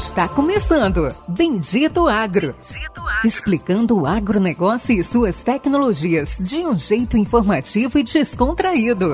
Está começando Bendito Agro. Bendito Agro. Explicando o agronegócio e suas tecnologias de um jeito informativo e descontraído.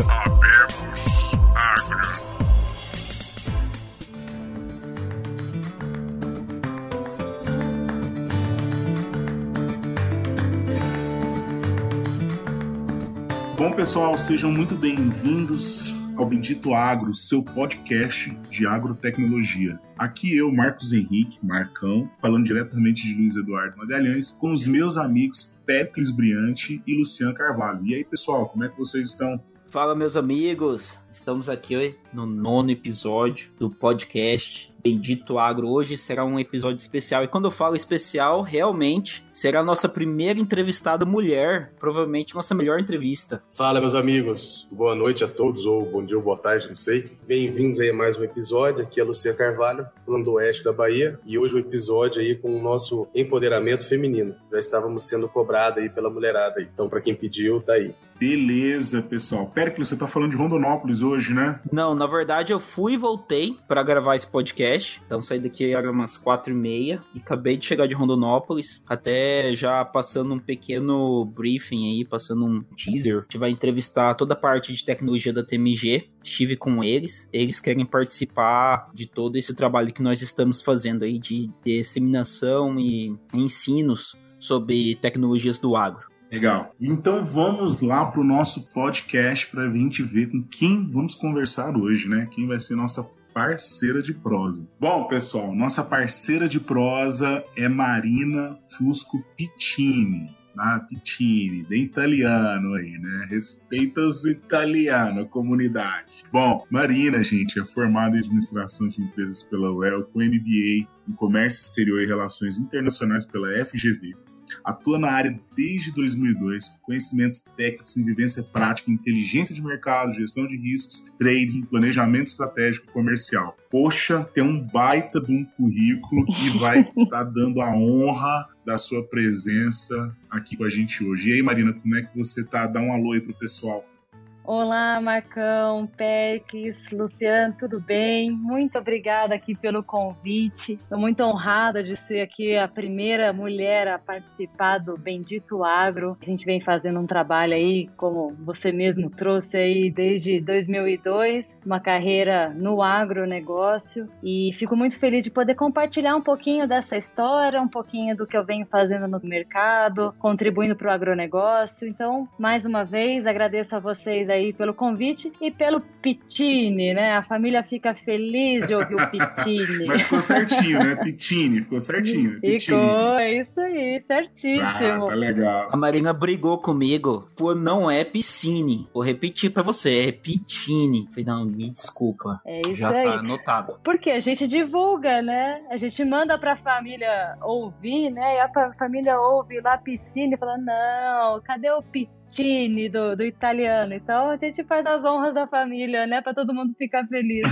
Bom, pessoal, sejam muito bem-vindos ao Bendito Agro, seu podcast de agrotecnologia. Aqui eu, Marcos Henrique, Marcão, falando diretamente de Luiz Eduardo Magalhães, com os meus amigos Péricles Briante e Luciano Carvalho. E aí, pessoal, como é que vocês estão? Fala, meus amigos! Estamos aqui no nono episódio do podcast Bendito Agro. Hoje será um episódio especial. E quando eu falo especial, realmente será a nossa primeira entrevistada mulher. Provavelmente nossa melhor entrevista. Fala, meus amigos. Boa noite a todos, ou bom dia ou boa tarde, não sei. Bem-vindos aí a mais um episódio. Aqui é a Lucia Carvalho, falando do oeste da Bahia. E hoje um episódio aí com o nosso empoderamento feminino. Já estávamos sendo cobrados aí pela mulherada aí. Então, para quem pediu, tá aí. Beleza, pessoal. Péricles, você tá falando de Rondonópolis hoje, né? Não, na verdade eu fui e voltei para gravar esse podcast. Então saí daqui era umas quatro e meia e acabei de chegar de Rondonópolis. Até já passando um pequeno briefing aí, passando um teaser. A gente vai entrevistar toda a parte de tecnologia da TMG. Estive com eles. Eles querem participar de todo esse trabalho que nós estamos fazendo aí de disseminação e ensinos sobre tecnologias do agro. Legal. Então vamos lá para o nosso podcast para a gente ver com quem vamos conversar hoje, né? Quem vai ser nossa parceira de prosa. Bom, pessoal, nossa parceira de prosa é Marina Fusco Piccini. Ah, Piccini, bem italiano aí, né? Respeita os italianos, comunidade. Bom, Marina, gente, é formada em administração de empresas pela UEL, com MBA em comércio exterior e relações internacionais pela FGV Atua na área desde 2002, com conhecimentos técnicos em vivência prática, inteligência de mercado, gestão de riscos, trading, planejamento estratégico comercial. Poxa, tem um baita de um currículo que vai estar tá dando a honra da sua presença aqui com a gente hoje. E aí, Marina, como é que você tá? Dá um alô aí pro pessoal. Olá, Marcão, Perkis, Luciano, tudo bem? Muito obrigada aqui pelo convite. Estou muito honrada de ser aqui a primeira mulher a participar do Bendito Agro. A gente vem fazendo um trabalho aí, como você mesmo trouxe aí desde 2002, uma carreira no agronegócio e fico muito feliz de poder compartilhar um pouquinho dessa história, um pouquinho do que eu venho fazendo no mercado, contribuindo para o agronegócio. Então, mais uma vez, agradeço a vocês aí pelo convite e pelo Pitini, né? A família fica feliz de ouvir o Pitini. Mas ficou certinho, né? Pitini, ficou certinho. Ficou, é isso aí, certíssimo. Ah, tá legal. A Marina brigou comigo por não é piscine. Vou repetir pra você, é Pitini. Falei, não, me desculpa. É isso Já aí. tá anotado. Porque a gente divulga, né? A gente manda pra família ouvir, né? E a família ouve lá piscina e fala, não, cadê o Pitini? Tini do, do italiano. Então a gente faz as honras da família, né? Para todo mundo ficar feliz.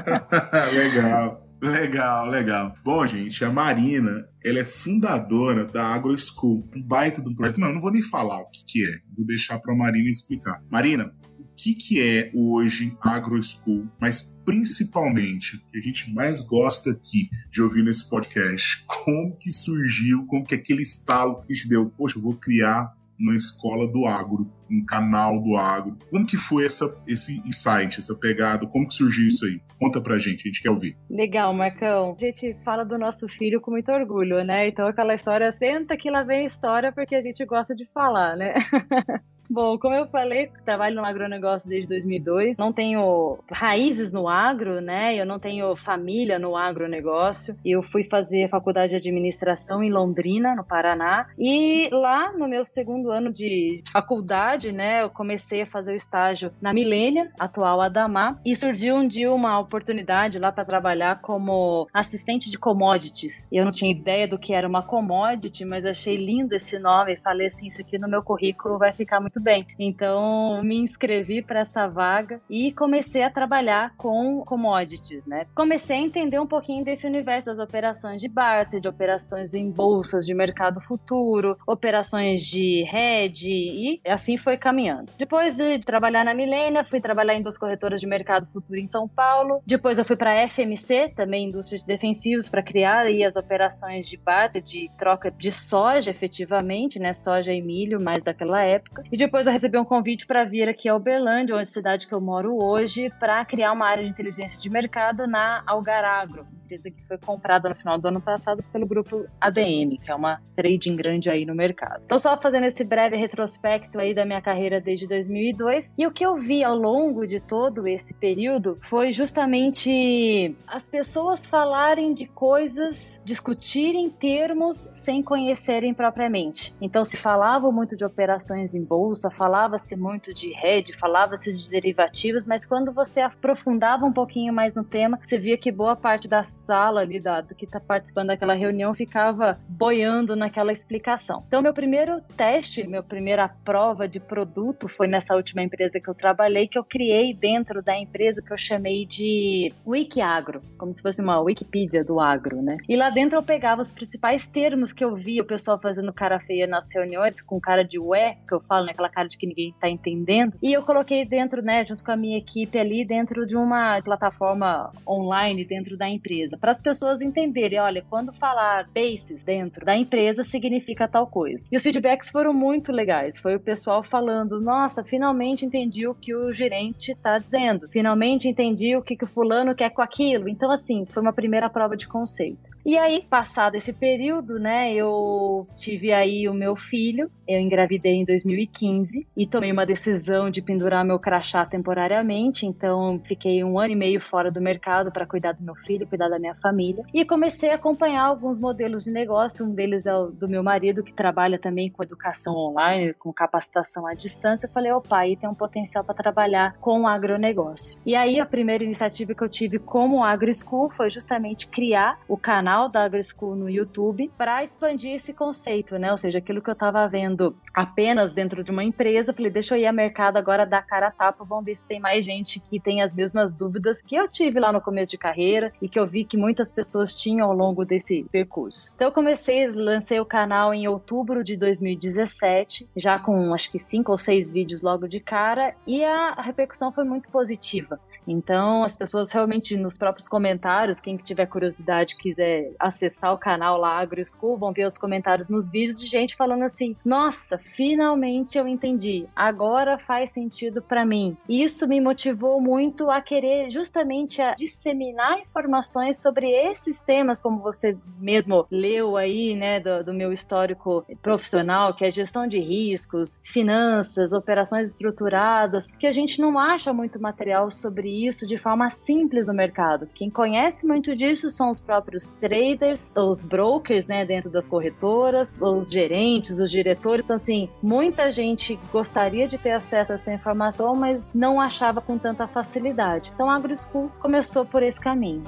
legal. Legal, legal. Bom, gente, a Marina, ela é fundadora da AgroSchool, um baita do projeto. Não, eu não vou nem falar o que, que é, vou deixar para a Marina explicar. Marina, o que, que é hoje a AgroSchool, mas principalmente, o que a gente mais gosta aqui de ouvir nesse podcast, como que surgiu, como que aquele estalo que te deu, poxa, eu vou criar uma escola do agro, um canal do agro. Como que foi essa, esse insight, essa pegada? Como que surgiu isso aí? Conta pra gente, a gente quer ouvir. Legal, Marcão. A gente fala do nosso filho com muito orgulho, né? Então aquela história, senta que lá vem a história porque a gente gosta de falar, né? Bom, como eu falei, trabalho no agronegócio desde 2002. Não tenho raízes no agro, né? Eu não tenho família no agronegócio. Eu fui fazer faculdade de administração em Londrina, no Paraná. E lá, no meu segundo ano de faculdade, né, eu comecei a fazer o estágio na Milênia, atual Adamar. E surgiu um dia uma oportunidade lá para trabalhar como assistente de commodities. Eu não tinha ideia do que era uma commodity, mas achei lindo esse nome falei assim: isso aqui no meu currículo vai ficar muito bem. Então, me inscrevi para essa vaga e comecei a trabalhar com commodities, né? Comecei a entender um pouquinho desse universo das operações de barter, de operações em bolsas de mercado futuro, operações de hedge e assim foi caminhando. Depois de trabalhar na Milênia, fui trabalhar em duas corretoras de mercado futuro em São Paulo. Depois eu fui para FMC, também indústria de defensivos, para criar aí as operações de barter, de troca de soja, efetivamente, né? Soja e milho, mais daquela época. E depois eu recebi um convite para vir aqui a Uberlândia, onde é a cidade que eu moro hoje, para criar uma área de inteligência de mercado na Algaragro, empresa que foi comprada no final do ano passado pelo grupo ADM, que é uma trading grande aí no mercado. Então, só fazendo esse breve retrospecto aí da minha carreira desde 2002. E o que eu vi ao longo de todo esse período foi justamente as pessoas falarem de coisas, discutirem termos sem conhecerem propriamente. Então, se falava muito de operações em bolsa, falava-se muito de hedge, falava-se de derivativos, mas quando você aprofundava um pouquinho mais no tema, você via que boa parte das sala ali da, que está participando daquela reunião ficava boiando naquela explicação. Então, meu primeiro teste, minha primeira prova de produto foi nessa última empresa que eu trabalhei, que eu criei dentro da empresa que eu chamei de Wikiagro, como se fosse uma Wikipedia do agro, né? E lá dentro eu pegava os principais termos que eu via o pessoal fazendo cara feia nas reuniões, com cara de ué, que eu falo, né? cara de que ninguém está entendendo, e eu coloquei dentro, né, junto com a minha equipe ali, dentro de uma plataforma online dentro da empresa empresa, para as pessoas entenderem, olha, quando falar bases dentro da empresa significa tal coisa. E os feedbacks foram muito legais. Foi o pessoal falando: "Nossa, finalmente entendi o que o gerente está dizendo. Finalmente entendi o que, que o fulano quer com aquilo". Então assim, foi uma primeira prova de conceito. E aí, passado esse período, né, eu tive aí o meu filho, eu engravidei em 2015 e tomei uma decisão de pendurar meu crachá temporariamente, então fiquei um ano e meio fora do mercado para cuidar do meu filho, cuidar da minha família e comecei a acompanhar alguns modelos de negócio, um deles é o do meu marido que trabalha também com educação online, com capacitação à distância. Eu falei, opa, aí tem um potencial para trabalhar com agronegócio. E aí a primeira iniciativa que eu tive como AgroSchool foi justamente criar o canal da AgroSchool no YouTube para expandir esse conceito, né? Ou seja, aquilo que eu estava vendo apenas dentro de uma empresa, falei, deixa eu ir ao mercado agora dar cara a tapa, vamos ver se tem mais gente que tem as mesmas dúvidas que eu tive lá no começo de carreira e que eu vi que muitas pessoas tinham ao longo desse percurso. Então eu comecei, lancei o canal em outubro de 2017, já com acho que cinco ou seis vídeos logo de cara, e a repercussão foi muito positiva. Então, as pessoas realmente nos próprios comentários, quem tiver curiosidade quiser acessar o canal lá AgroSchool, vão ver os comentários nos vídeos de gente falando assim: "Nossa, finalmente eu entendi. Agora faz sentido para mim". Isso me motivou muito a querer justamente a disseminar informações sobre esses temas, como você mesmo leu aí, né, do, do meu histórico profissional, que é gestão de riscos, finanças, operações estruturadas, que a gente não acha muito material sobre isso de forma simples no mercado. Quem conhece muito disso são os próprios traders, os brokers, né, dentro das corretoras, os gerentes, os diretores. Então, assim, muita gente gostaria de ter acesso a essa informação, mas não achava com tanta facilidade. Então, a AgroSchool começou por esse caminho.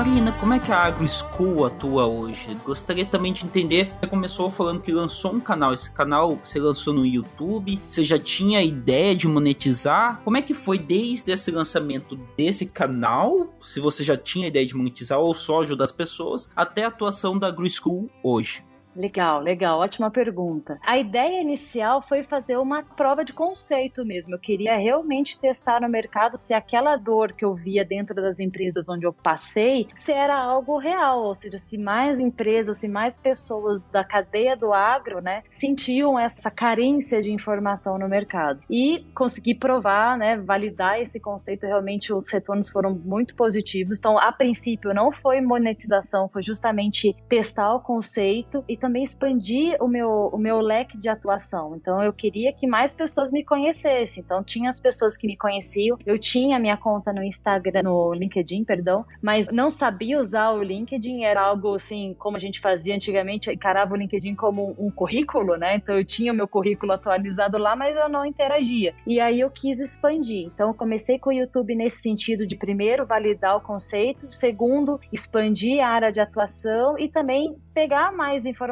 Marina, como é que a AgroSchool atua hoje? Gostaria também de entender, você começou falando que lançou um canal, esse canal você lançou no YouTube, você já tinha ideia de monetizar? Como é que foi desde esse lançamento desse canal, se você já tinha ideia de monetizar ou só ajudar as pessoas, até a atuação da AgroSchool hoje? Legal, legal, ótima pergunta. A ideia inicial foi fazer uma prova de conceito mesmo. Eu queria realmente testar no mercado se aquela dor que eu via dentro das empresas onde eu passei, se era algo real, ou seja, se mais empresas, se mais pessoas da cadeia do agro, né, sentiam essa carência de informação no mercado. E consegui provar, né, validar esse conceito, realmente os retornos foram muito positivos. Então, a princípio não foi monetização, foi justamente testar o conceito e também expandir o meu, o meu leque de atuação. Então eu queria que mais pessoas me conhecessem. Então tinha as pessoas que me conheciam, eu tinha minha conta no Instagram, no LinkedIn, perdão, mas não sabia usar o LinkedIn, era algo assim, como a gente fazia antigamente, encarava o LinkedIn como um currículo, né? Então eu tinha o meu currículo atualizado lá, mas eu não interagia. E aí eu quis expandir. Então comecei com o YouTube nesse sentido de primeiro validar o conceito, segundo expandir a área de atuação e também pegar mais informações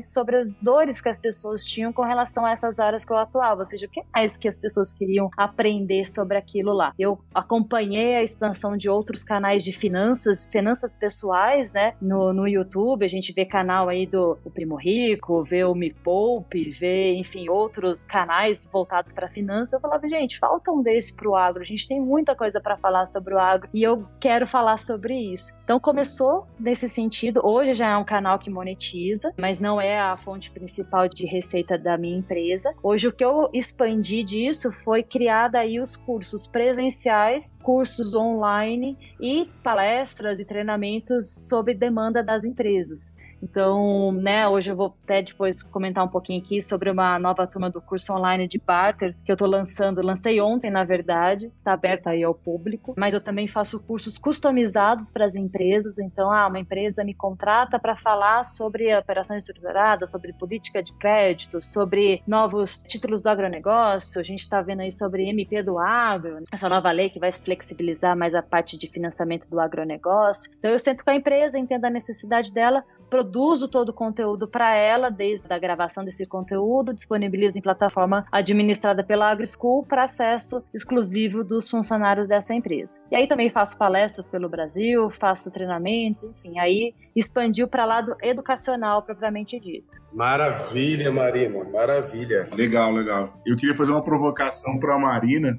sobre as dores que as pessoas tinham com relação a essas áreas que eu atuava, ou seja, o que mais que as pessoas queriam aprender sobre aquilo lá. Eu acompanhei a expansão de outros canais de finanças, finanças pessoais, né, no, no YouTube, a gente vê canal aí do o Primo Rico, vê o Me Poupe, vê, enfim, outros canais voltados para finanças. Eu falava, gente, falta um desse pro agro, a gente tem muita coisa para falar sobre o agro e eu quero falar sobre isso. Então começou nesse sentido, hoje já é um canal que monetiza, mas não é a fonte principal de receita da minha empresa. Hoje o que eu expandi disso foi criar aí os cursos presenciais, cursos online e palestras e treinamentos sob demanda das empresas. Então, né, hoje eu vou até depois comentar um pouquinho aqui sobre uma nova turma do curso online de barter que eu estou lançando, lancei ontem, na verdade, está aberta aí ao público, mas eu também faço cursos customizados para as empresas, então, ah, uma empresa me contrata para falar sobre operações estruturadas, sobre política de crédito, sobre novos títulos do agronegócio, a gente está vendo aí sobre MP do agro, essa nova lei que vai flexibilizar mais a parte de financiamento do agronegócio. Então, eu sento com a empresa, entendo a necessidade dela, produzo todo o conteúdo para ela, desde a gravação desse conteúdo, disponibilizo em plataforma administrada pela AgriSchool para acesso exclusivo dos funcionários dessa empresa. E aí também faço palestras pelo Brasil, faço treinamentos, enfim, aí expandiu para lado educacional propriamente dito. Maravilha, Marina, maravilha. Legal, legal. Eu queria fazer uma provocação para a Marina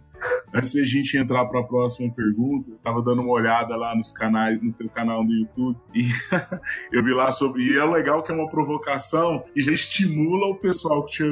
Antes de a gente entrar para a próxima pergunta, eu tava dando uma olhada lá nos canais, no teu canal no YouTube, e eu vi lá sobre. E é legal que é uma provocação e já estimula o pessoal que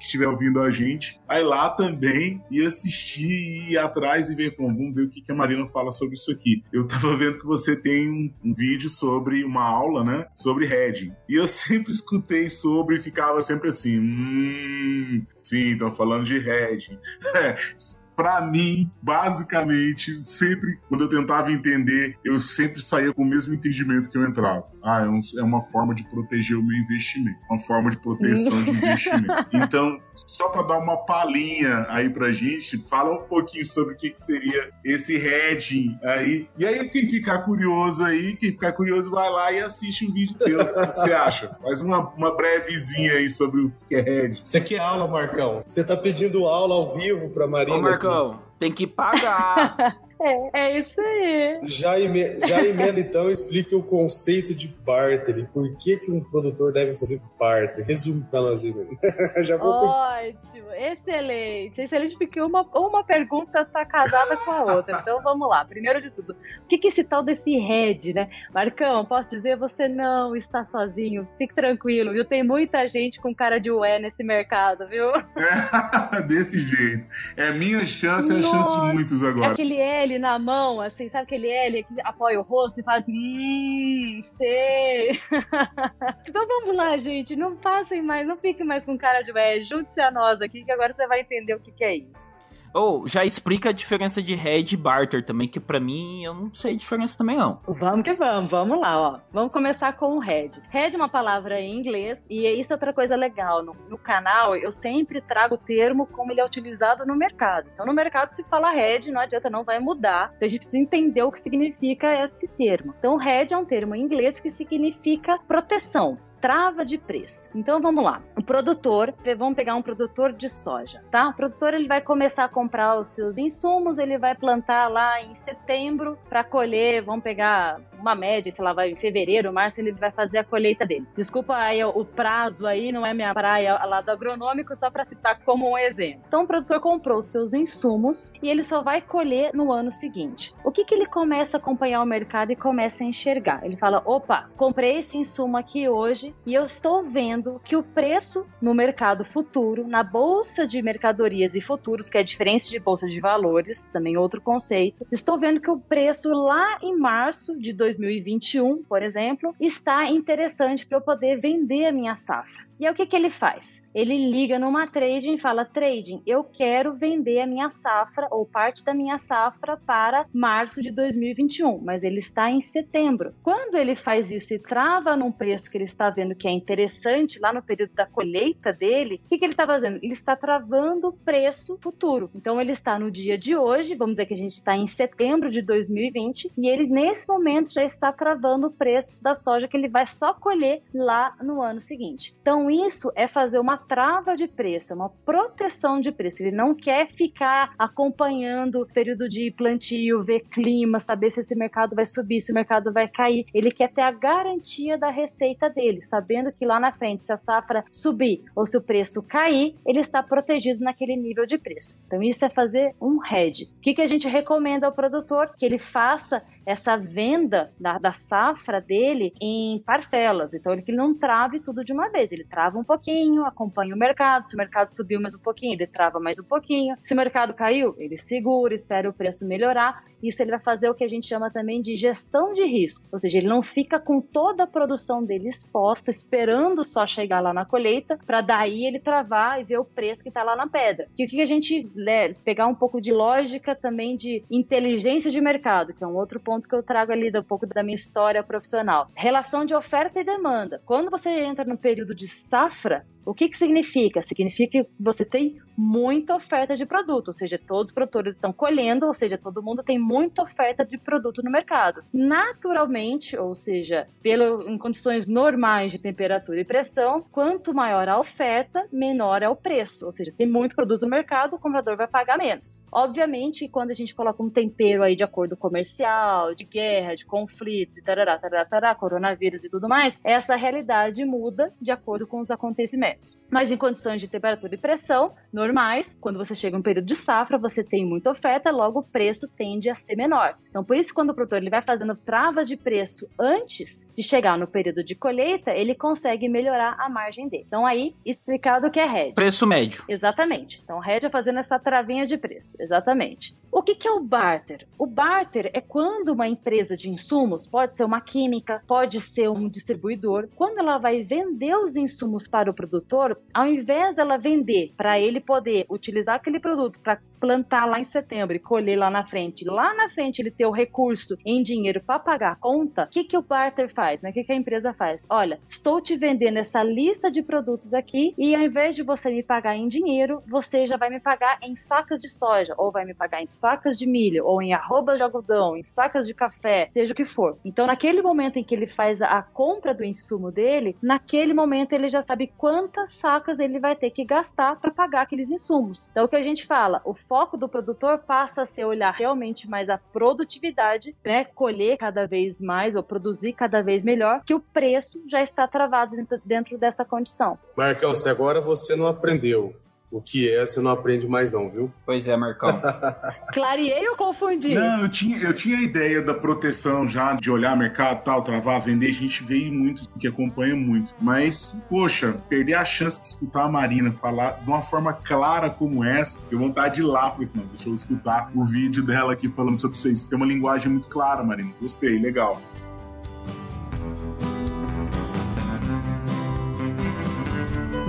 estiver, ouvindo a gente a ir lá também e assistir e ir atrás e ver, bom, vamos ver o que, que a Marina fala sobre isso aqui. Eu tava vendo que você tem um, um vídeo sobre uma aula, né? Sobre heading. E eu sempre escutei sobre e ficava sempre assim, hum, sim, estão falando de heading. para mim, basicamente, sempre, quando eu tentava entender, eu sempre saía com o mesmo entendimento que eu entrava. Ah, é, um, é uma forma de proteger o meu investimento, uma forma de proteção de investimento. Então, só para dar uma palhinha aí pra gente, fala um pouquinho sobre o que, que seria esse hedging aí. E aí, quem ficar curioso aí, quem ficar curioso, vai lá e assiste um vídeo teu. O que você acha? Faz uma, uma brevezinha aí sobre o que é hedging. Isso aqui é aula, Marcão. Você tá pedindo aula ao vivo pra Marina. Ô, Marcão, tem que pagar. É, é isso aí. Já, eme, já emenda então, explique o conceito de barter. Por que, que um produtor deve fazer barter? Resume para nós aí, já vou Ótimo, excelente. Excelente, porque uma, uma pergunta está casada com a outra. Então vamos lá. Primeiro de tudo, o que, que é esse tal desse head, né? Marcão, posso dizer, você não está sozinho. Fique tranquilo, viu? Tem muita gente com cara de ué nesse mercado, viu? É, desse jeito. É minha chance, é a chance de muitos agora. É aquele L Na mão, assim, sabe aquele L que apoia o rosto e fala assim, hum, sei. então vamos lá, gente, não passem mais, não fiquem mais com cara de ué, junte-se a nós aqui que agora você vai entender o que, que é isso. Ou, oh, já explica a diferença de head e barter também, que para mim eu não sei a diferença também não. Vamos que vamos, vamos lá, ó. Vamos começar com o head. Head é uma palavra em inglês e isso é outra coisa legal. No, no canal eu sempre trago o termo como ele é utilizado no mercado. Então no mercado se fala head, não adianta, não vai mudar. Então a gente precisa entender o que significa esse termo. Então head é um termo em inglês que significa proteção trava de preço. Então vamos lá. O produtor, vamos pegar um produtor de soja, tá? O produtor ele vai começar a comprar os seus insumos, ele vai plantar lá em setembro para colher, vamos pegar uma média, sei lá, vai em fevereiro, março, ele vai fazer a colheita dele. Desculpa aí o prazo aí, não é minha praia lá do agronômico, só para citar como um exemplo. Então o produtor comprou os seus insumos e ele só vai colher no ano seguinte. O que que ele começa a acompanhar o mercado e começa a enxergar? Ele fala: "Opa, comprei esse insumo aqui hoje, e eu estou vendo que o preço no mercado futuro, na bolsa de mercadorias e futuros, que é diferente de bolsa de valores, também outro conceito, estou vendo que o preço lá em março de 2021, por exemplo, está interessante para eu poder vender a minha safra. E aí o que, que ele faz? Ele liga numa trading e fala: Trading, eu quero vender a minha safra ou parte da minha safra para março de 2021, mas ele está em setembro. Quando ele faz isso e trava num preço que ele está vendo que é interessante lá no período da colheita dele, o que, que ele está fazendo? Ele está travando o preço futuro. Então ele está no dia de hoje, vamos dizer que a gente está em setembro de 2020, e ele nesse momento já está travando o preço da soja que ele vai só colher lá no ano seguinte. Então isso é fazer uma trava de preço, é uma proteção de preço. Ele não quer ficar acompanhando período de plantio, ver clima, saber se esse mercado vai subir, se o mercado vai cair. Ele quer ter a garantia da receita dele, sabendo que lá na frente, se a safra subir ou se o preço cair, ele está protegido naquele nível de preço. Então, isso é fazer um hedge. O que, que a gente recomenda ao produtor? Que ele faça essa venda da, da safra dele em parcelas. Então, ele que não trave tudo de uma vez. Ele trava um pouquinho, acompanha o mercado. Se o mercado subiu mais um pouquinho, ele trava mais um pouquinho. Se o mercado caiu, ele segura, espera o preço melhorar. Isso ele vai fazer o que a gente chama também de gestão de risco. Ou seja, ele não fica com toda a produção dele exposta, esperando só chegar lá na colheita, para daí ele travar e ver o preço que está lá na pedra. E o que a gente né, pegar um pouco de lógica também de inteligência de mercado, que é um outro ponto que eu trago ali um pouco da minha história profissional. Relação de oferta e demanda. Quando você entra no período de safra, o que, que significa? Significa que você tem muita oferta de produto, ou seja, todos os produtores estão colhendo, ou seja, todo mundo tem muita oferta de produto no mercado. Naturalmente, ou seja, pelo, em condições normais de temperatura e pressão, quanto maior a oferta, menor é o preço, ou seja, tem muito produto no mercado, o comprador vai pagar menos. Obviamente, quando a gente coloca um tempero aí de acordo comercial, de guerra, de conflitos, e tarará, tarará, tarará, coronavírus e tudo mais, essa realidade muda de acordo com os acontecimentos. Mas em condições de temperatura e pressão normais, quando você chega em um período de safra, você tem muita oferta, logo o preço tende a ser menor. Então, por isso, quando o produtor ele vai fazendo travas de preço antes de chegar no período de colheita, ele consegue melhorar a margem dele. Então, aí, explicado o que é hedge. Preço médio. Exatamente. Então, hedge é fazendo essa travinha de preço. Exatamente. O que, que é o barter? O barter é quando uma empresa de insumos, pode ser uma química, pode ser um distribuidor, quando ela vai vender os insumos para o produtor, produtor, ao invés dela vender para ele poder utilizar aquele produto para plantar lá em setembro e colher lá na frente, lá na frente ele ter o recurso em dinheiro para pagar a conta, o que, que o barter faz? Né? O que, que a empresa faz? Olha, estou te vendendo essa lista de produtos aqui e ao invés de você me pagar em dinheiro, você já vai me pagar em sacas de soja, ou vai me pagar em sacas de milho, ou em arrobas de algodão, em sacas de café, seja o que for. Então, naquele momento em que ele faz a compra do insumo dele, naquele momento ele já sabe quantas sacas ele vai ter que gastar para pagar aqueles insumos. Então, o que a gente fala, o foco do produtor passa a ser olhar realmente mais a produtividade, né, colher cada vez mais ou produzir cada vez melhor, que o preço já está travado dentro, dentro dessa condição. Marcão, se agora você não aprendeu o que é, você não aprende mais não, viu? Pois é, Marcão. Clareei ou confundi? Não, eu tinha, eu tinha a ideia da proteção já, de olhar mercado tal, travar, vender, a gente veio muito, que acompanha muito. Mas, poxa, perder a chance de escutar a Marina falar de uma forma clara como essa, eu vontade de ir lá, falei assim, não, deixa eu escutar o vídeo dela aqui falando sobre isso tem uma linguagem muito clara, Marina. Gostei, legal.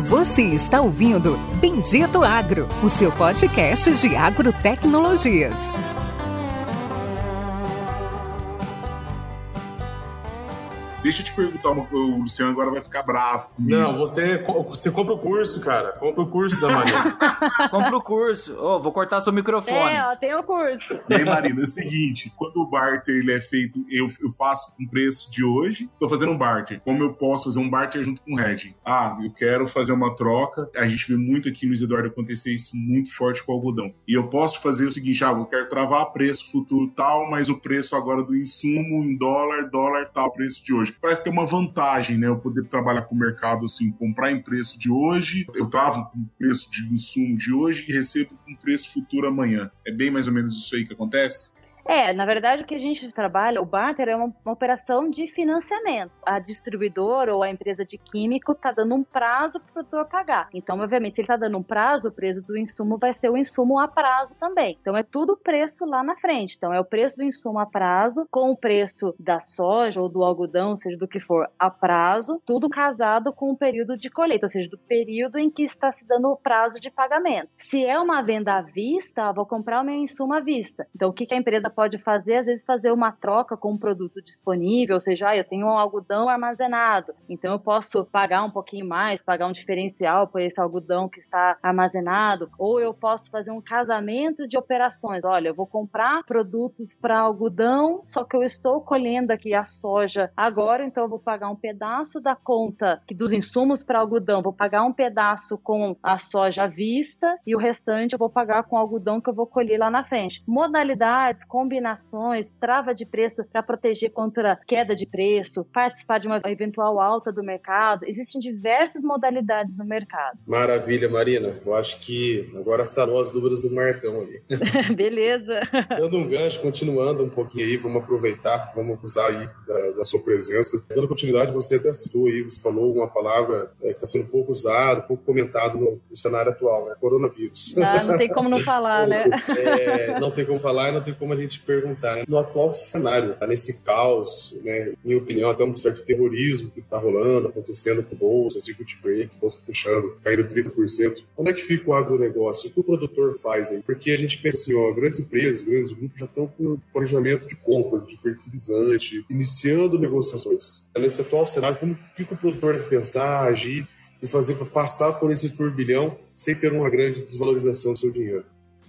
Você está ouvindo Bendito Agro, o seu podcast de agrotecnologias. Deixa eu te perguntar uma coisa, o Luciano agora vai ficar bravo comigo. Não, você, você compra o curso, cara. Compra o curso da Marina. Compra o curso. Ô, vou cortar seu microfone. É, ó, tem o curso. E aí, Marina, é o seguinte, quando o barter ele é feito, eu, eu faço com o preço de hoje, tô fazendo um barter. Como eu posso fazer um barter junto com o hedging? Ah, eu quero fazer uma troca. A gente vê muito aqui no Isidoro acontecer isso muito forte com o algodão. E eu posso fazer o seguinte, ah, eu quero travar preço futuro tal, mas o preço agora do insumo em dólar, dólar tal, preço de hoje parece ter uma vantagem, né? Eu poder trabalhar com o mercado assim, comprar em preço de hoje, eu travo com preço de insumo de hoje e recebo com preço futuro amanhã. É bem mais ou menos isso aí que acontece? É, na verdade o que a gente trabalha, o barter é uma, uma operação de financiamento. A distribuidora ou a empresa de químico está dando um prazo para o produtor pagar. Então, obviamente, se ele está dando um prazo, o preço do insumo vai ser o insumo a prazo também. Então, é tudo preço lá na frente. Então, é o preço do insumo a prazo com o preço da soja ou do algodão, seja do que for, a prazo, tudo casado com o período de colheita, ou seja, do período em que está se dando o prazo de pagamento. Se é uma venda à vista, vou comprar o meu insumo à vista. Então, o que a empresa pode fazer? Às vezes, fazer uma troca com um produto disponível, ou seja, ah, eu tenho um algodão armazenado, então eu posso pagar um pouquinho mais, pagar um diferencial por esse algodão que está armazenado, ou eu posso fazer um casamento de operações. Olha, eu vou comprar produtos para algodão, só que eu estou colhendo aqui a soja agora, então eu vou pagar um pedaço da conta dos insumos para algodão, vou pagar um pedaço com a soja à vista e o restante eu vou pagar com algodão que eu vou colher lá na frente. Modalidades, combinações, trava de preço para proteger contra queda de preço, participar de uma eventual alta do mercado. Existem diversas modalidades no mercado. Maravilha, Marina. Eu acho que agora sanou as dúvidas do Marcão ali. Beleza. Dando um gancho, continuando um pouquinho aí, vamos aproveitar, vamos usar aí da, da sua presença. Dando continuidade, você até citou aí, você falou uma palavra é, que está sendo pouco usada, pouco comentado no, no, cenário atual, né? Coronavírus. Ah, não tem como não falar, né? É, não tem como falar e não tem como a gente perguntar. Né? No atual cenário, tá nesse caos, né? Minha opinião, até um certo terrorismo que está rolando, acontecendo com bolsa, circuit break, bolsa puxando, caindo 30%. Onde é que fica o agronegócio? O que o produtor faz aí? Porque a gente pensa assim, ó, grandes empresas, grandes grupos já estão com planejamento de compras, de fertilizante, iniciando negociações. Nesse atual cenário, como que o produtor deve pensar, agir e fazer para passar por esse turbilhão sem ter uma grande desvalorização do seu dinheiro?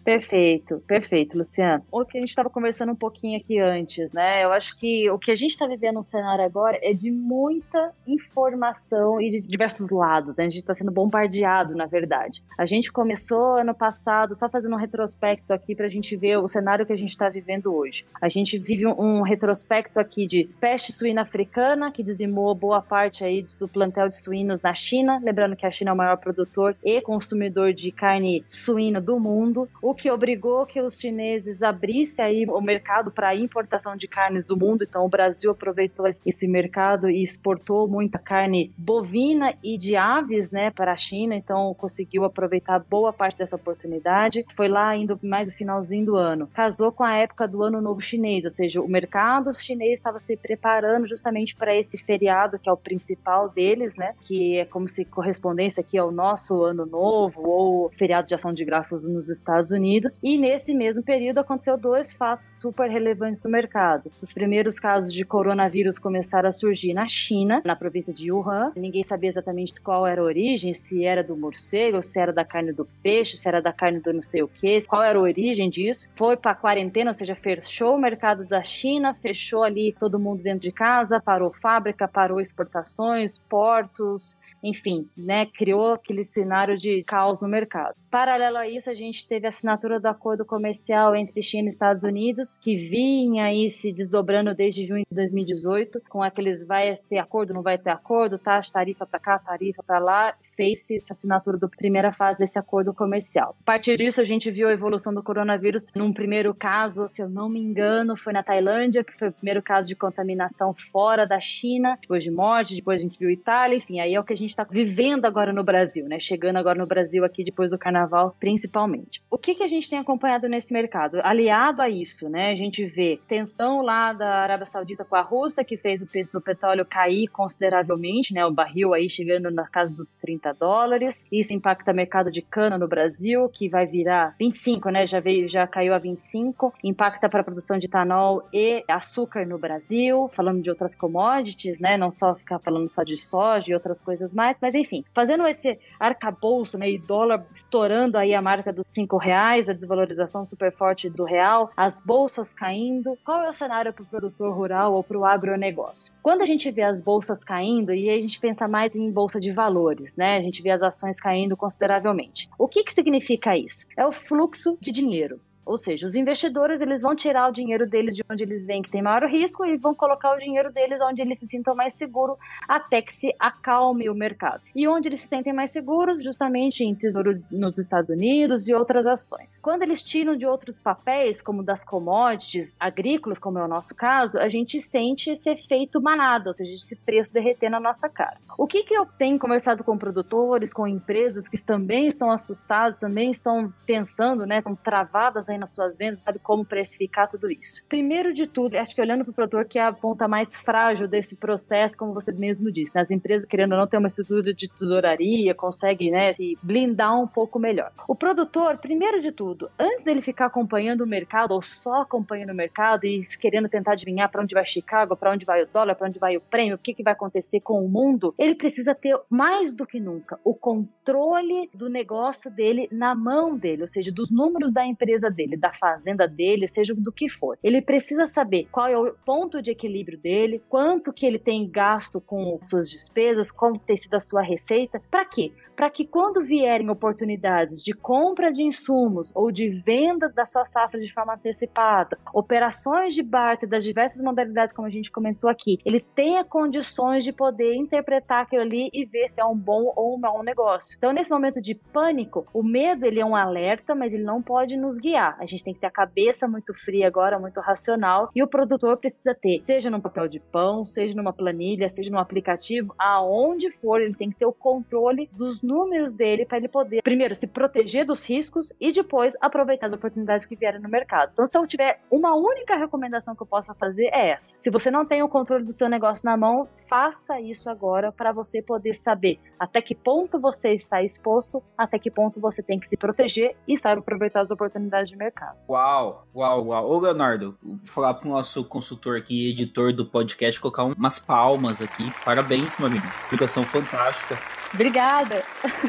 Perfeito, perfeito, Luciano. O que a gente estava conversando um pouquinho aqui antes, né? Eu acho que o que a gente está vivendo no cenário agora é de muita informação e de diversos lados, né? A gente está sendo bombardeado, na verdade. A gente começou ano passado, só fazendo um retrospecto aqui para a gente ver o cenário que a gente está vivendo hoje. A gente vive um, um retrospecto aqui de peste suína africana, que dizimou boa parte aí do plantel de suínos na China. Lembrando que a China é o maior produtor e consumidor de carne suína do mundo. O que obrigou que os chineses abrissem aí o mercado para importação de carnes do mundo. Então o Brasil aproveitou esse mercado e exportou muita carne bovina e de aves, né, para a China. Então conseguiu aproveitar boa parte dessa oportunidade. Foi lá indo mais no finalzinho do ano. Casou com a época do Ano Novo Chinês, ou seja, o mercado chinês estava se preparando justamente para esse feriado que é o principal deles, né, que é como se correspondência aqui ao nosso Ano Novo ou feriado de Ação de Graças nos Estados Unidos Unidos. E nesse mesmo período aconteceu dois fatos super relevantes no mercado. Os primeiros casos de coronavírus começaram a surgir na China, na província de Wuhan. Ninguém sabia exatamente qual era a origem, se era do morcego, se era da carne do peixe, se era da carne do não sei o que, qual era a origem disso. Foi para quarentena, ou seja, fechou o mercado da China, fechou ali todo mundo dentro de casa, parou fábrica, parou exportações, portos, enfim, né, criou aquele cenário de caos no mercado. Paralelo a isso, a gente teve a assinatura do acordo comercial entre China e Estados Unidos, que vinha aí se desdobrando desde junho de 2018, com aqueles vai ter acordo, não vai ter acordo, taxa, tarifa para cá, tarifa para lá, fez essa assinatura da primeira fase desse acordo comercial. A partir disso, a gente viu a evolução do coronavírus. Num primeiro caso, se eu não me engano, foi na Tailândia, que foi o primeiro caso de contaminação fora da China, depois de morte, depois a gente viu Itália, enfim, aí é o que a gente está vivendo agora no Brasil, né? Chegando agora no Brasil aqui depois do carnaval, principalmente. O que, que a gente tem acompanhado nesse mercado? Aliado a isso, né? A gente vê tensão lá da Arábia Saudita com a Rússia, que fez o preço do petróleo cair consideravelmente, né? O barril aí chegando na casa dos 30 30 dólares. Isso impacta o mercado de cana no Brasil, que vai virar 25, né? Já veio, já caiu a 25. Impacta para a produção de etanol e açúcar no Brasil, falando de outras commodities, né? Não só ficar falando só de soja e outras coisas mais, mas enfim, fazendo esse arcabouço, né? E dólar estourando aí a marca dos 5 reais, a desvalorização super forte do real, as bolsas caindo. Qual é o cenário para o produtor rural ou para o agronegócio? Quando a gente vê as bolsas caindo, e a gente pensa mais em bolsa de valores, né? A gente vê as ações caindo consideravelmente. O que, que significa isso? É o fluxo de dinheiro. Ou seja, os investidores eles vão tirar o dinheiro deles de onde eles veem que tem maior risco e vão colocar o dinheiro deles onde eles se sintam mais seguros até que se acalme o mercado. E onde eles se sentem mais seguros, justamente em tesouro nos Estados Unidos e outras ações. Quando eles tiram de outros papéis, como das commodities agrícolas, como é o nosso caso, a gente sente esse efeito manada, ou seja, esse preço derreter na nossa cara. O que, que eu tenho conversado com produtores, com empresas que também estão assustados, também estão pensando, né, estão travadas nas suas vendas, sabe como precificar tudo isso. Primeiro de tudo, acho que olhando para o produtor, que é a ponta mais frágil desse processo, como você mesmo disse, né, as empresas querendo ou não ter uma estrutura de tesouraria, consegue, né, se blindar um pouco melhor. O produtor, primeiro de tudo, antes dele ficar acompanhando o mercado ou só acompanhando o mercado e querendo tentar adivinhar para onde vai Chicago, para onde vai o dólar, para onde vai o prêmio, o que, que vai acontecer com o mundo, ele precisa ter mais do que nunca o controle do negócio dele na mão dele, ou seja, dos números da empresa dele, da fazenda dele, seja do que for. Ele precisa saber qual é o ponto de equilíbrio dele, quanto que ele tem gasto com suas despesas, como tem sido a sua receita, para quê? Para que quando vierem oportunidades de compra de insumos ou de venda da sua safra de forma antecipada, operações de barter das diversas modalidades como a gente comentou aqui, ele tenha condições de poder interpretar aquilo ali e ver se é um bom ou um mau negócio. Então, nesse momento de pânico, o medo ele é um alerta, mas ele não pode nos guiar. A gente tem que ter a cabeça muito fria agora, muito racional, e o produtor precisa ter, seja num papel de pão, seja numa planilha, seja num aplicativo, aonde for, ele tem que ter o controle dos números dele para ele poder, primeiro, se proteger dos riscos e depois aproveitar as oportunidades que vierem no mercado. Então, se eu tiver uma única recomendação que eu possa fazer é essa. Se você não tem o controle do seu negócio na mão, faça isso agora para você poder saber até que ponto você está exposto, até que ponto você tem que se proteger e sabe aproveitar as oportunidades de mercado. Uau, uau, uau. Ô, Leonardo, vou falar para o nosso consultor aqui, editor do podcast, colocar umas palmas aqui. Parabéns, meu amigo. Explicação fantástica. Obrigada.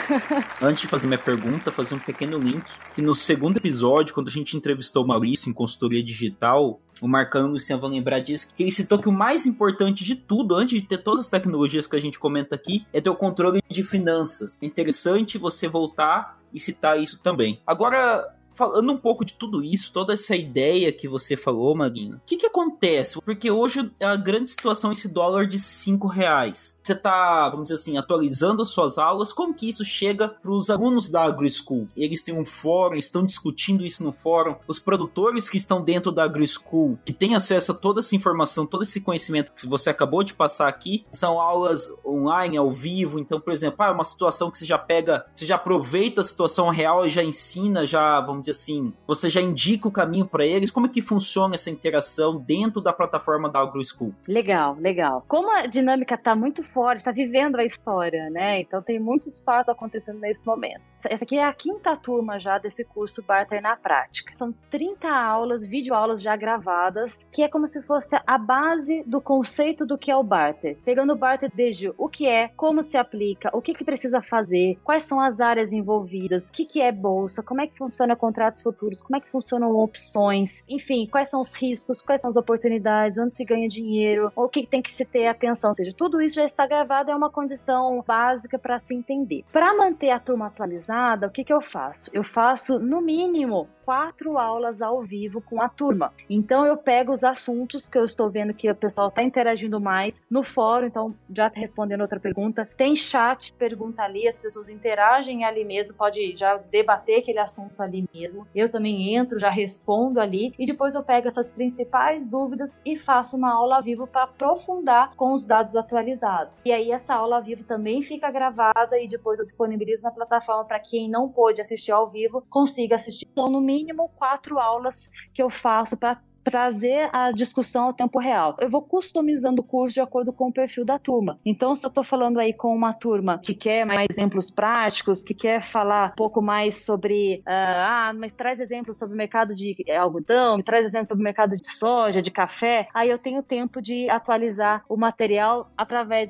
Antes de fazer minha pergunta, fazer um pequeno link que no segundo episódio, quando a gente entrevistou o Maurício em consultoria digital, o Marcão e o Luciano vão lembrar disso, que ele citou que o mais importante de tudo, antes de ter todas as tecnologias que a gente comenta aqui, é ter o controle de finanças. É interessante você voltar e citar isso também. Agora, falando um pouco de tudo isso, toda essa ideia que você falou, Maguinho, o que que acontece? Porque hoje a grande situação é esse dólar de 5 reais. Você está, vamos dizer assim, atualizando as suas aulas, como que isso chega para os alunos da AgroSchool? Eles têm um fórum, estão discutindo isso no fórum. Os produtores que estão dentro da AgroSchool, que têm acesso a toda essa informação, todo esse conhecimento que você acabou de passar aqui, são aulas online, ao vivo. Então, por exemplo, ah, uma situação que você já pega, você já aproveita a situação real e já ensina, já, vamos dizer assim, você já indica o caminho para eles. Como é que funciona essa interação dentro da plataforma da AgroSchool? Legal, legal. Como a dinâmica está muito forte, está vivendo a história, né? Então tem muitos fatos acontecendo nesse momento. Essa aqui é a quinta turma já desse curso Barter na Prática. São 30 aulas, videoaulas já gravadas, que é como se fosse a base do conceito do que é o Barter. Pegando o Barter desde o que é, como se aplica, o que, que precisa fazer, quais são as áreas envolvidas, o que, que é bolsa, como é que funciona contratos futuros, como é que funcionam opções, enfim, quais são os riscos, quais são as oportunidades, onde se ganha dinheiro, o que tem que se ter atenção. Ou seja, tudo isso já está gravado, é uma condição básica para se entender. Para manter a turma atualizada, o que, que eu faço? Eu faço, no mínimo, quatro aulas ao vivo com a turma. Então eu pego os assuntos que eu estou vendo que o pessoal está interagindo mais no fórum, então já respondendo outra pergunta, tem chat, pergunta ali, as pessoas interagem ali mesmo, pode já debater aquele assunto ali mesmo. Eu também entro, já respondo ali e depois eu pego essas principais dúvidas e faço uma aula ao vivo para aprofundar com os dados atualizados. E aí essa aula ao vivo também fica gravada e depois eu disponibilizo na plataforma para quem não pôde assistir ao vivo consiga assistir. Então, no mínimo quatro aulas que eu faço para trazer a discussão ao tempo real. Eu vou customizando o curso de acordo com o perfil da turma. Então, se eu estou falando aí com uma turma que quer mais exemplos práticos, que quer falar um pouco mais sobre, uh, ah, mas traz exemplos sobre o mercado de algodão, traz exemplos sobre o mercado de soja, de café, aí eu tenho tempo de atualizar o material através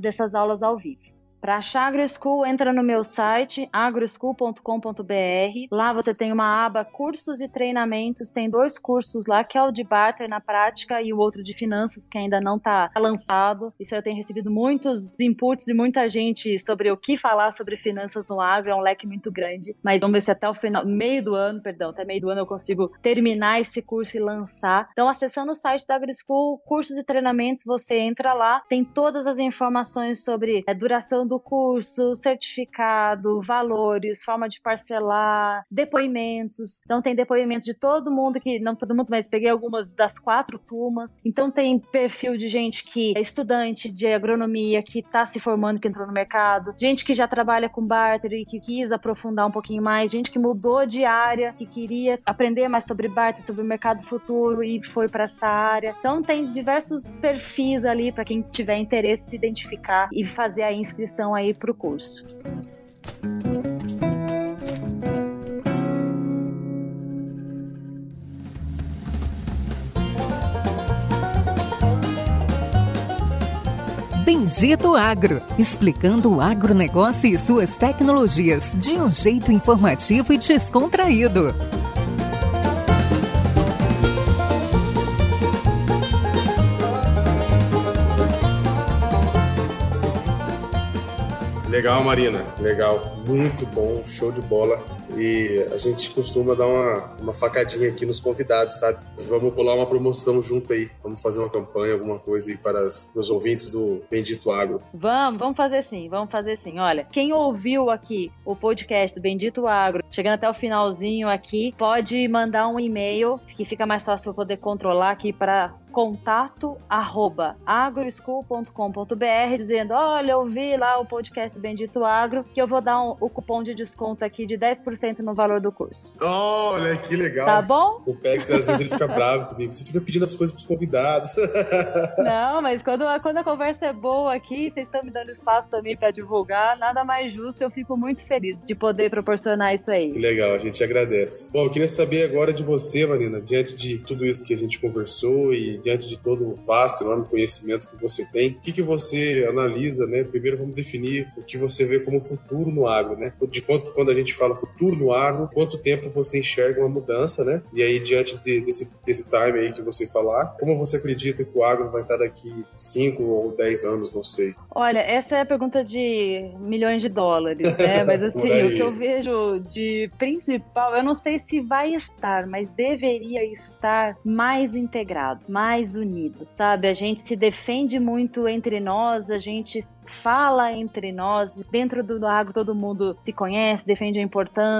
dessas aulas ao vivo. Para achar AgroSchool, entra no meu site agroschool.com.br. Lá você tem uma aba cursos e treinamentos, tem dois cursos lá, que é o de barter na prática e o outro de finanças, que ainda não está lançado. Isso eu tenho recebido muitos inputs de muita gente sobre o que falar sobre finanças no agro, é um leque muito grande. Mas vamos ver se até o final, meio do ano, perdão, até meio do ano eu consigo terminar esse curso e lançar. Então, acessando o site da AgroSchool, cursos e treinamentos, você entra lá, tem todas as informações sobre a duração do curso, certificado, valores, forma de parcelar, depoimentos. Então, tem depoimentos de todo mundo que, não todo mundo, mas peguei algumas das quatro turmas. Então, tem perfil de gente que é estudante de agronomia, que está se formando, que entrou no mercado, gente que já trabalha com barter e que quis aprofundar um pouquinho mais, gente que mudou de área, que queria aprender mais sobre barter, sobre o mercado futuro e foi para essa área. Então, tem diversos perfis ali para quem tiver interesse se identificar e fazer a inscrição aí para o curso. Bendito Agro, explicando o agronegócio e suas tecnologias de um jeito informativo e descontraído. Legal, Marina. Legal. Muito bom. Show de bola. E a gente costuma dar uma, uma facadinha aqui nos convidados, sabe? Vamos pular uma promoção junto aí. Vamos fazer uma campanha, alguma coisa aí para os ouvintes do Bendito Agro. Vamos, vamos fazer sim, vamos fazer sim. Olha, quem ouviu aqui o podcast do Bendito Agro, chegando até o finalzinho aqui, pode mandar um e-mail que fica mais fácil para poder controlar aqui para contato arroba agroschool.com.br dizendo, olha, eu vi lá o podcast Bendito Agro, que eu vou dar um, o cupom de desconto aqui de 10% no valor do curso. Olha, que legal. Tá bom? O Pex, às vezes, ele fica bravo comigo. Você fica pedindo as coisas pros convidados. Não, mas quando, quando a conversa é boa aqui, vocês estão me dando espaço também para divulgar, nada mais justo, eu fico muito feliz de poder proporcionar isso aí. Que legal, a gente agradece. Bom, eu queria saber agora de você, Marina, diante de tudo isso que a gente conversou e diante de todo o vasto, enorme conhecimento que você tem, o que, que você analisa, né? Primeiro vamos definir o que você vê como futuro no agro, né? De quanto, quando a gente fala futuro no agro, quanto tempo você enxerga uma mudança, né? E aí, diante de, desse, desse time aí que você falar, como você acredita que o agro vai estar daqui 5 ou 10 anos, não sei? Olha, essa é a pergunta de milhões de dólares, né? Mas assim, o que eu vejo de principal, eu não sei se vai estar, mas deveria estar mais integrado, mais unido, sabe? A gente se defende muito entre nós, a gente fala entre nós, dentro do agro todo mundo se conhece, defende a importância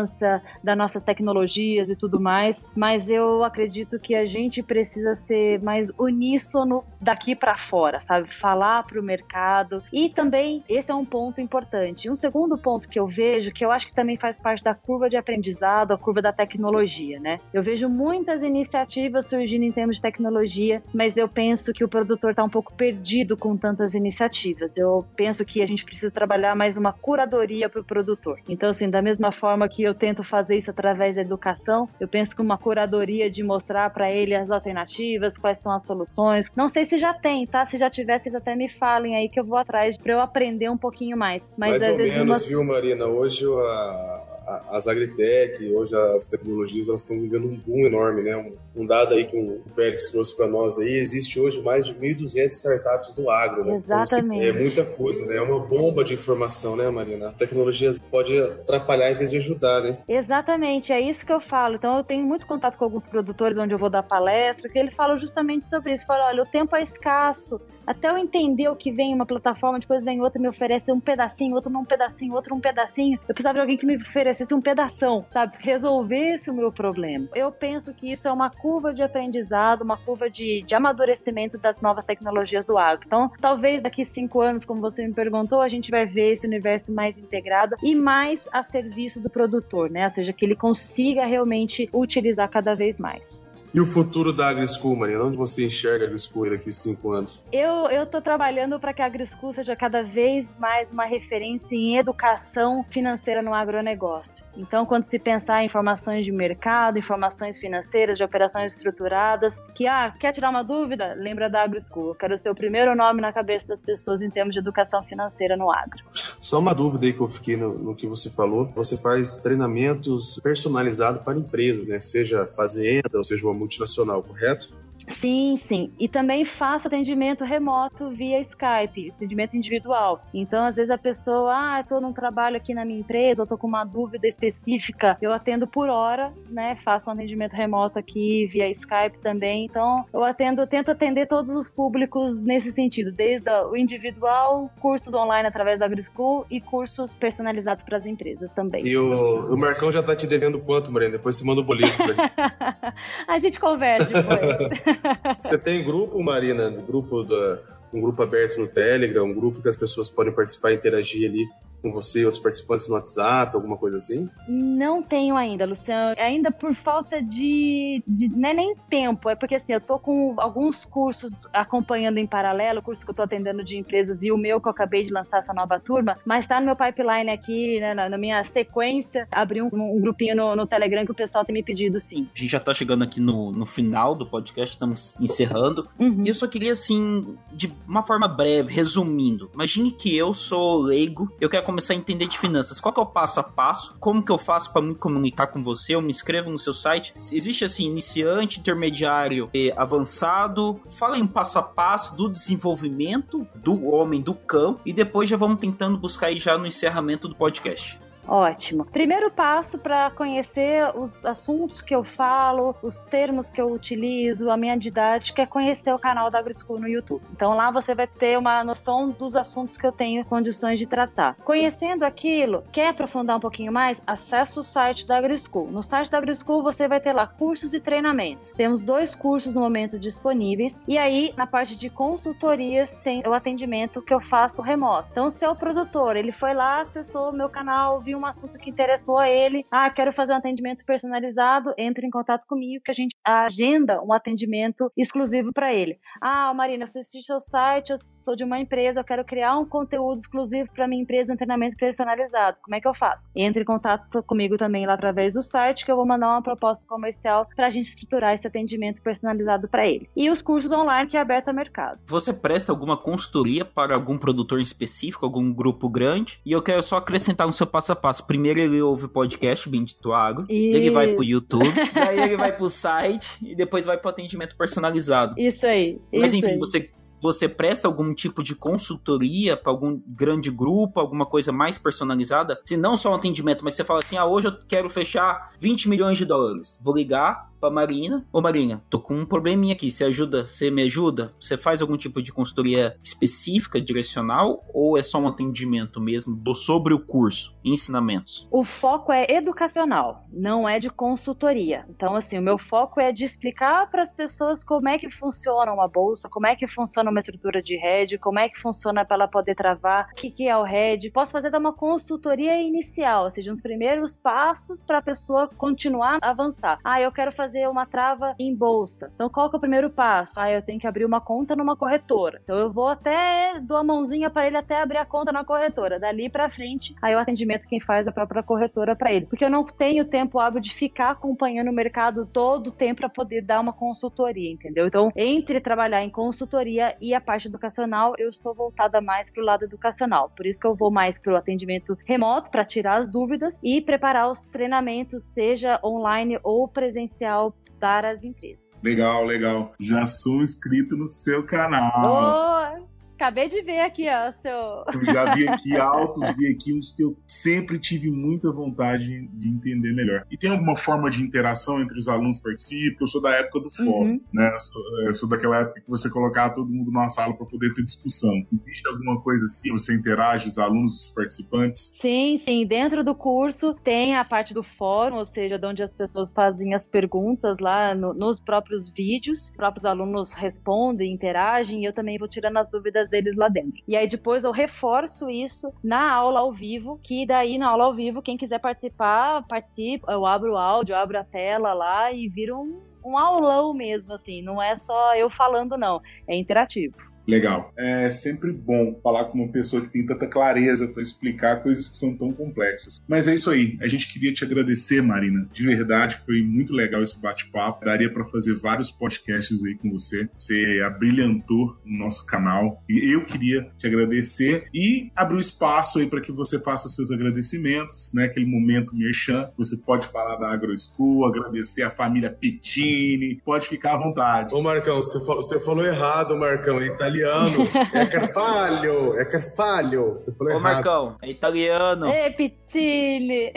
das nossas tecnologias e tudo mais, mas eu acredito que a gente precisa ser mais uníssono daqui para fora, sabe? Falar para o mercado e também esse é um ponto importante. Um segundo ponto que eu vejo, que eu acho que também faz parte da curva de aprendizado, a curva da tecnologia, né? Eu vejo muitas iniciativas surgindo em termos de tecnologia, mas eu penso que o produtor está um pouco perdido com tantas iniciativas. Eu penso que a gente precisa trabalhar mais uma curadoria para o produtor. Então, assim, da mesma forma que eu tento fazer isso através da educação, eu penso que uma curadoria de mostrar para ele as alternativas, quais são as soluções. Não sei se já tem, tá? Se já tiver, vocês até me falem aí que eu vou atrás para eu aprender um pouquinho mais. Mas mais às ou vezes menos, viu, Marina? Hoje a, as agritech, hoje as tecnologias, elas estão vivendo um boom enorme, né? Um, um dado aí que o Pérez trouxe para nós aí, existe hoje mais de 1.200 startups do agro, né? Exatamente. Então, é muita coisa, né? É uma bomba de informação, né, Marina? A tecnologia pode atrapalhar em vez de ajudar, né? Exatamente, é isso que eu falo. Então eu tenho muito contato com alguns produtores onde eu vou dar palestra, que ele fala justamente sobre isso. Fala, olha, o tempo é escasso. Até eu entender o que vem uma plataforma, depois vem outra me oferece um pedacinho, outro um pedacinho, outro um pedacinho. Eu precisava de alguém que me oferecesse um pedação, sabe? Resolvesse o meu problema. Eu penso que isso é uma curva de aprendizado, uma curva de, de amadurecimento das novas tecnologias do agro. Então, talvez daqui cinco anos, como você me perguntou, a gente vai ver esse universo mais integrado e mais a serviço do produtor, né? Ou seja, que ele consiga realmente utilizar cada vez mais. E o futuro da AgriSchool, Marina? Onde você enxerga a AgriSchool daqui a cinco anos? Eu, tô trabalhando para que a AgriSchool seja cada vez mais uma referência em educação financeira no agronegócio. Então, quando se pensar em informações de mercado, informações financeiras, de operações estruturadas, que, ah, quer tirar uma dúvida? Lembra da AgriSchool. Eu quero ser o primeiro nome na cabeça das pessoas em termos de educação financeira no agro. Só uma dúvida aí que eu fiquei no, no que você falou. Você faz treinamentos personalizados para empresas, né? Seja fazenda ou seja uma multinacional, correto? Sim, sim. E também faço atendimento remoto via Skype, atendimento individual. Então, às vezes a pessoa, ah, estou num trabalho aqui na minha empresa, eu estou com uma dúvida específica, eu atendo por hora, né? Faço um atendimento remoto aqui via Skype também. Então, eu atendo, tento atender todos os públicos nesse sentido, desde o individual, cursos online através da AgriSchool e cursos personalizados para as empresas também. E o, o Marcão já está te devendo quanto, Marina? Depois você manda o boleto ele. a gente conversa depois. Você tem grupo, Marina? Grupo da, um grupo aberto no Telegram, um grupo que as pessoas podem participar e interagir ali com você, outros participantes no WhatsApp, alguma coisa assim? Não tenho ainda, Luciano. Ainda por falta de, de, Não é nem tempo, é porque assim, eu tô com alguns cursos acompanhando em paralelo, o curso que eu tô atendendo de empresas e o meu que eu acabei de lançar essa nova turma, mas tá no meu pipeline aqui, né, na, na minha sequência, abrir um, um grupinho no, no, Telegram que o pessoal tem me pedido sim. A gente já tá chegando aqui no, no final do podcast, estamos encerrando. Uhum. E eu só queria, assim, de uma forma breve, resumindo. Imagine que eu sou leigo, eu quero começar a entender de finanças, qual que é o passo a passo? Como que eu faço para me comunicar com você? Eu me inscrevo no seu site. Existe assim, iniciante, intermediário e avançado. Fala em passo a passo do desenvolvimento do homem do campo e depois já vamos tentando buscar aí já no encerramento do podcast. Ótimo. Primeiro passo para conhecer os assuntos que eu falo, os termos que eu utilizo, a minha didática é conhecer o canal da AgroSchool no YouTube. Então lá você vai ter uma noção dos assuntos que eu tenho condições de tratar. Conhecendo aquilo, quer aprofundar um pouquinho mais? Acesse o site da AgroSchool. No site da AgroSchool você vai ter lá cursos e treinamentos. Temos dois cursos no momento disponíveis e aí na parte de consultorias tem o atendimento que eu faço remoto. Então se é o produtor, ele foi lá, acessou o meu canal, viu um assunto que interessou a ele. Ah, quero fazer um atendimento personalizado. Entre em contato comigo que a gente agenda um atendimento exclusivo para ele. Ah, Marina, eu assisti seu site, eu sou de uma empresa, eu quero criar um conteúdo exclusivo para minha empresa, um treinamento personalizado. Como é que eu faço? Entre em contato comigo também lá através do site que eu vou mandar uma proposta comercial para a gente estruturar esse atendimento personalizado para ele. E os cursos online que é aberto ao mercado. Você presta alguma consultoria para algum produtor específico, algum grupo grande? E eu quero só acrescentar no seu passo a passo passo. Primeiro ele ouve o podcast Bendito Agro, Isso. ele vai pro YouTube, daí ele vai pro site e depois vai pro atendimento personalizado. Isso aí. Mas enfim, aí. você você presta algum tipo de consultoria para algum grande grupo, alguma coisa mais personalizada? Se não só um atendimento, mas você fala assim: ah, hoje eu quero fechar 20 milhões de dólares. Vou ligar pra Marina. Ô Marina, tô com um probleminha aqui. Você ajuda? Você me ajuda? Você faz algum tipo de consultoria específica, direcional? Ou é só um atendimento mesmo sobre o curso, ensinamentos? O foco é educacional, não é de consultoria. Então, assim, o meu foco é de explicar para as pessoas como é que funciona uma bolsa, como é que funciona uma estrutura de rede, como é que funciona para ela poder travar, o que, que é o rede. Posso fazer uma consultoria inicial, ou seja, uns primeiros passos para a pessoa continuar a avançar. Ah, eu quero fazer fazer uma trava em bolsa. Então, qual que é o primeiro passo? Ah, eu tenho que abrir uma conta numa corretora. Então, eu vou até, dou a mãozinha para ele até abrir a conta na corretora. Dali para frente, aí o atendimento quem faz é a própria corretora para ele. Porque eu não tenho tempo hábil de ficar acompanhando o mercado todo o tempo para poder dar uma consultoria, entendeu? Então, entre trabalhar em consultoria e a parte educacional, eu estou voltada mais para o lado educacional. Por isso que eu vou mais para o atendimento remoto para tirar as dúvidas e preparar os treinamentos, seja online ou presencial para as empresas. Legal, legal. Já sou inscrito no seu canal. Oh, Acabei de ver aqui, ó, seu. Eu já vi aqui altos, vi aqui uns que eu sempre tive muita vontade de entender melhor. E tem alguma forma de interação entre os alunos que participam? Eu sou da época do fórum, uhum. né? Eu sou, eu sou, daquela época que você colocava todo mundo numa sala para poder ter discussão. Existe alguma coisa assim? Você interage os alunos, os participantes? Sim, sim. Dentro do curso tem a parte do fórum, ou seja, de onde as pessoas fazem as perguntas lá no, nos próprios vídeos. Os próprios alunos respondem, interagem e eu também vou tirando as dúvidas deles lá dentro. E aí depois eu reforço isso na aula ao vivo, que daí na aula ao vivo, quem quiser participar, participa, eu abro o áudio, abro a tela lá e vira um um aulão mesmo, assim, não é só eu falando, não, é interativo. Legal. É sempre bom falar com uma pessoa que tem tanta clareza para explicar coisas que são tão complexas. Mas é isso aí. A gente queria te agradecer, Marina. De verdade, foi muito legal esse bate-papo. Daria para fazer vários podcasts aí com você. Você abrilhantou o nosso canal e eu queria te agradecer e abrir o espaço aí para que você faça seus agradecimentos, né? Aquele momento merchan. Você pode falar da AgroSchool, agradecer a família Pittini, pode ficar à vontade. Ô Marcão, você falou, você falou errado, Marcão. É italiano italiano. É Carvalho, é Carvalho. Você falou Ô, errado. Marcão, é italiano. É Pitile.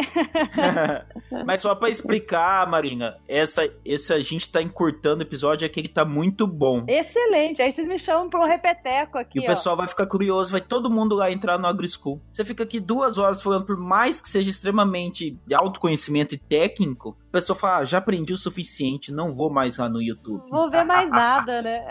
Mas só pra explicar, Marina, essa, esse a gente tá encurtando o episódio, é que ele tá muito bom. Excelente. Aí vocês me chamam pra um repeteco aqui, E o pessoal vai ficar curioso, vai todo mundo lá entrar no AgroSchool. Você fica aqui duas horas falando, por mais que seja extremamente de autoconhecimento e técnico, a pessoa fala, ah, já aprendi o suficiente, não vou mais lá no YouTube. Vou ver mais nada, né?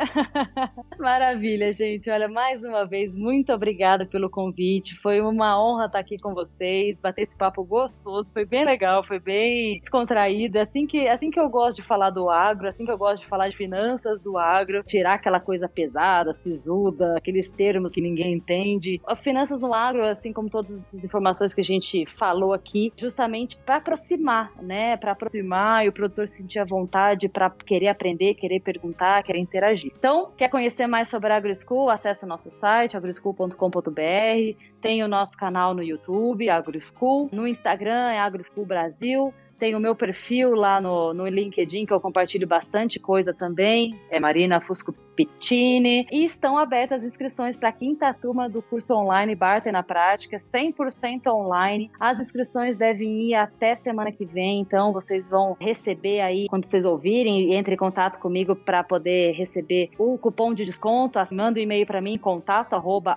Maravilha, gente. Olha, mais uma vez, muito obrigada pelo convite. Foi uma honra estar aqui com vocês, bater esse papo gostoso. Foi bem legal, foi bem descontraído. É assim que, é assim que eu gosto de falar do agro, é assim que eu gosto de falar de finanças do agro, tirar aquela coisa pesada, sisuda, aqueles termos que ninguém entende. Finanças no agro, assim como todas essas informações que a gente falou aqui, justamente para aproximar, né? Para aproximar e o produtor sentir a vontade para querer aprender, querer perguntar, querer interagir. Então, quer conhecer mais sobre a AgroSchool? Acesse o nosso site, agroschool.com.br. Tem o nosso canal no YouTube, AgroSchool. No Instagram é AgroSchool Brasil. Tem o meu perfil lá no, no LinkedIn, que eu compartilho bastante coisa também. É Marina Fusco Pittini. E estão abertas as inscrições para a quinta turma do curso online Barter na Prática, 100% online. As inscrições devem ir até semana que vem, então vocês vão receber aí, quando vocês ouvirem, entre em contato comigo para poder receber o cupom de desconto. Manda um e-mail para mim, contato arroba.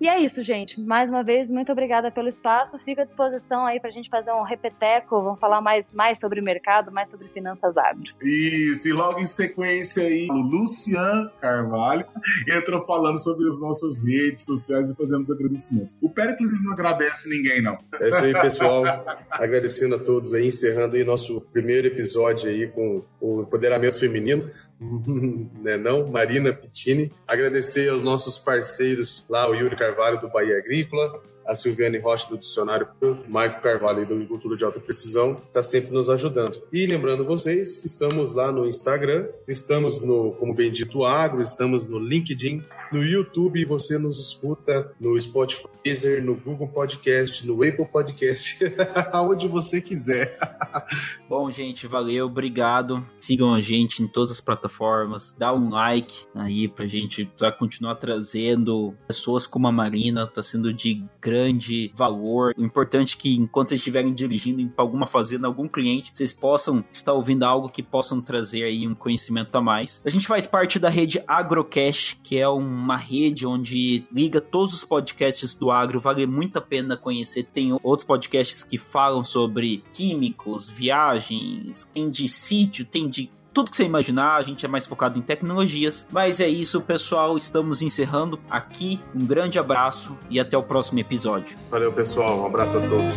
E é isso, gente. Mais uma vez, muito obrigada pelo espaço. Fica à disposição aí para a gente fazer um repeteco. Vamos falar mais, mais sobre o mercado, mais sobre finanças agro. Isso, e logo em sequência aí o Lucian Carvalho entrou falando sobre as nossas redes sociais e fazendo os agradecimentos. O Pericles não agradece ninguém, não. É isso aí, pessoal. Agradecendo a todos aí, encerrando aí nosso primeiro episódio aí com o empoderamento feminino, né não? Marina Pittini. Agradecer aos nossos parceiros lá, o Yuri Carvalho do Bahia Agrícola, a Silviane Rocha do Dicionário, o Marco Carvalho do Agricultura de Alta Precisão, está sempre nos ajudando. E lembrando vocês que estamos lá no Instagram, estamos no Como Bendito Agro, estamos no LinkedIn, no YouTube, você nos escuta no Spotify, no Google Podcast, no Apple Podcast, aonde você quiser. Bom, gente, valeu, obrigado. Sigam a gente em todas as plataformas, dá um like aí pra gente pra continuar trazendo pessoas como a Marina, tá sendo de grande valor. O importante é que enquanto vocês estiverem dirigindo para alguma fazenda, algum cliente, vocês possam estar ouvindo algo que possam trazer aí um conhecimento a mais. A gente faz parte da rede Agrocast, que é uma rede onde liga todos os podcasts do agro, vale muito a pena conhecer. Tem outros podcasts que falam sobre químicos, viagens, tem de sítio, tem de tudo que você imaginar, a gente é mais focado em tecnologias. Mas é isso, pessoal. Estamos encerrando aqui. Um grande abraço e até o próximo episódio. Valeu, pessoal. Um abraço a todos.